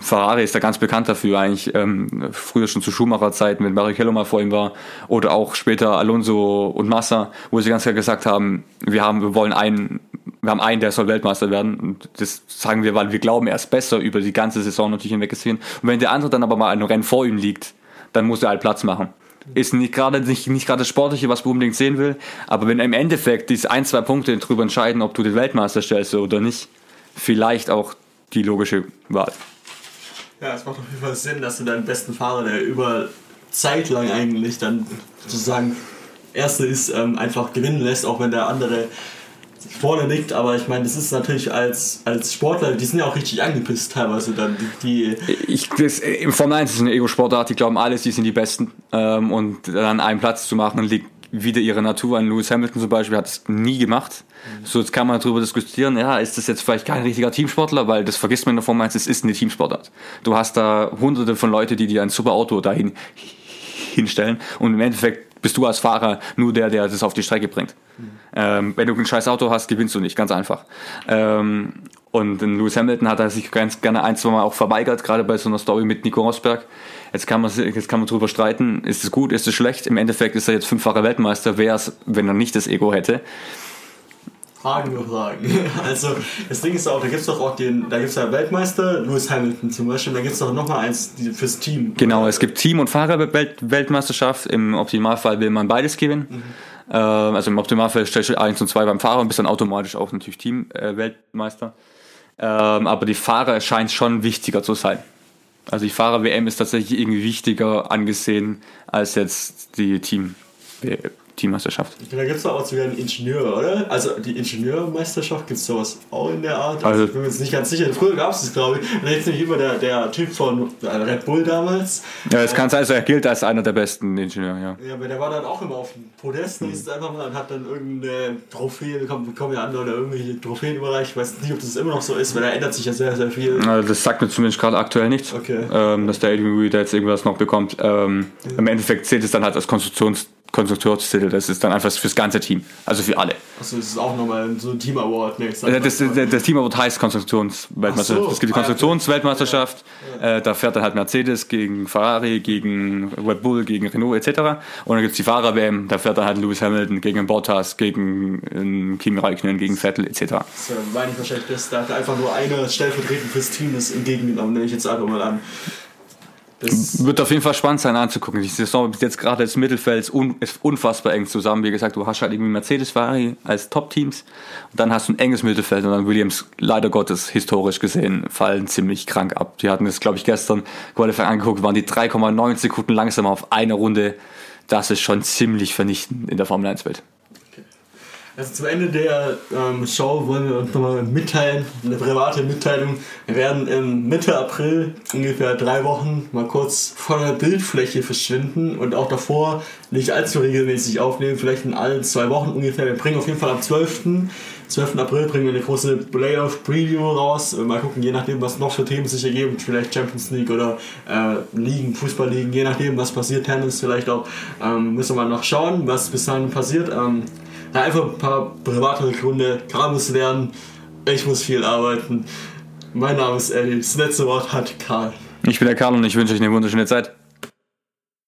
Ferrari ist da ganz bekannt dafür, eigentlich ähm, früher schon zu Schumacher-Zeiten, wenn Barrichello mal vor ihm war, oder auch später Alonso und Massa, wo sie ganz klar gesagt haben, wir haben, wir wollen einen wir haben einen, der soll Weltmeister werden. Und das sagen wir, weil wir glauben, er ist besser über die ganze Saison natürlich hinweg gesehen. Und wenn der andere dann aber mal ein Rennen vor ihm liegt, dann muss er halt Platz machen. Ist nicht gerade nicht, nicht gerade das Sportliche, was man unbedingt sehen will. Aber wenn im Endeffekt diese ein, zwei Punkte darüber entscheiden, ob du den Weltmeister stellst oder nicht, vielleicht auch die logische Wahl. Ja, es macht auf jeden Fall Sinn, dass du deinen besten Fahrer, der über Zeit lang eigentlich dann sozusagen Erste ist, ähm, einfach gewinnen lässt, auch wenn der andere vorne liegt, aber ich meine, das ist natürlich als, als Sportler, die sind ja auch richtig angepisst teilweise dann. Die ich, das, Im Formel 1 ist eine Ego-Sportart, die glauben alles, die sind die Besten. Ähm, und dann einen Platz zu machen, liegt wieder ihre Natur an. Lewis Hamilton zum Beispiel hat es nie gemacht. Mhm. So, jetzt kann man darüber diskutieren, ja, ist das jetzt vielleicht kein richtiger Teamsportler, weil das vergisst man in der Formel 1, es ist eine Teamsportart. Du hast da hunderte von Leuten, die dir ein super Auto dahin hinstellen und im Endeffekt bist du als Fahrer nur der, der das auf die Strecke bringt. Mhm. Ähm, wenn du ein scheiß Auto hast, gewinnst du nicht, ganz einfach. Ähm, und Lewis Hamilton hat er sich ganz gerne ein, zwei Mal auch verweigert, gerade bei so einer Story mit Nico Rosberg. Jetzt kann man, jetzt kann man drüber streiten, ist es gut, ist es schlecht? Im Endeffekt ist er jetzt fünffacher Weltmeister, wäre es, wenn er nicht das Ego hätte. Fragen über Fragen. Also das Ding ist auch, da gibt es doch auch den, da gibt es ja Weltmeister, Lewis Hamilton zum Beispiel, da gibt es doch nochmal eins fürs Team. Genau, es gibt Team- und Fahrerweltmeisterschaft. Im Optimalfall will man beides gewinnen. Mhm. Äh, also im Optimalfall stellst du 1 und 2 beim Fahrer und bist dann automatisch auch natürlich Team-Weltmeister. Äh, ähm, aber die Fahrer scheint schon wichtiger zu sein. Also die Fahrer-WM ist tatsächlich irgendwie wichtiger angesehen als jetzt die Team. Teammeisterschaft. Da gibt es auch sogar einen Ingenieur, oder? Also die Ingenieurmeisterschaft, gibt es sowas auch in der Art? Also, ich bin mir jetzt nicht ganz sicher. Früher gab es das, glaube ich. Und jetzt nämlich immer der, der Typ von Red Bull damals. Ja, das kann sein, also er gilt als einer der besten Ingenieure, ja. Ja, aber der war dann auch immer auf dem Podest, mhm. hieß es einfach mal, und hat dann irgendeine Trophäe bekommen, bekommen ja andere oder irgendwelche Trophäen überreicht. Ich weiß nicht, ob das immer noch so ist, weil da ändert sich ja sehr, sehr viel. Also das sagt mir zumindest gerade aktuell nichts, okay. ähm, dass der Adrian Reed jetzt irgendwas noch bekommt. Ähm, ja. Im Endeffekt zählt es dann halt als Konstruktions- Konstrukteurstitel, das ist dann einfach fürs ganze Team, also für alle. Achso, das ist auch nochmal so ein Team Award. Nee, das, das, das, Team Award heißt Konstruktionsweltmeisterschaft. So. Es gibt die Konstruktionsweltmeisterschaft, ja. Ja. Äh, da fährt dann halt Mercedes gegen Ferrari, gegen Red Bull, gegen Renault etc. Und dann gibt es die Fahrer-WM, da fährt dann halt Lewis Hamilton gegen Bottas, gegen Kimi Räikkönen, gegen Vettel etc. So, meine ich wahrscheinlich, dass da einfach nur eine stellvertretend fürs Team das entgegengenommen, nehme ich jetzt einfach mal an. Das wird auf jeden Fall spannend sein anzugucken. Die Saison bis jetzt gerade das Mittelfeld ist, un ist, unfassbar eng zusammen. Wie gesagt, du hast halt irgendwie Mercedes, Ferrari als Top-Teams und dann hast du ein enges Mittelfeld und dann Williams, leider Gottes, historisch gesehen, fallen ziemlich krank ab. Die hatten es, glaube ich, gestern Qualifying angeguckt, waren die 3,9 Sekunden langsamer auf eine Runde. Das ist schon ziemlich vernichtend in der Formel 1-Welt. Also zum Ende der ähm, Show wollen wir uns nochmal mitteilen, eine private Mitteilung. Wir werden im Mitte April, ungefähr drei Wochen, mal kurz von der Bildfläche verschwinden und auch davor nicht allzu regelmäßig aufnehmen, vielleicht in allen zwei Wochen ungefähr. Wir bringen auf jeden Fall am 12. 12. April bringen wir eine große Playoff Preview raus. Mal gucken, je nachdem, was noch für Themen sich ergeben. Vielleicht Champions League oder äh, Ligen, Fußballligen, je nachdem, was passiert. Tennis vielleicht auch. Ähm, müssen wir mal noch schauen, was bis dahin passiert. Ähm, ja, einfach ein paar private Gründe. Karl muss lernen, ich muss viel arbeiten. Mein Name ist Eddie. Das letzte Wort hat Karl. Ich bin der Karl und ich wünsche euch eine wunderschöne Zeit.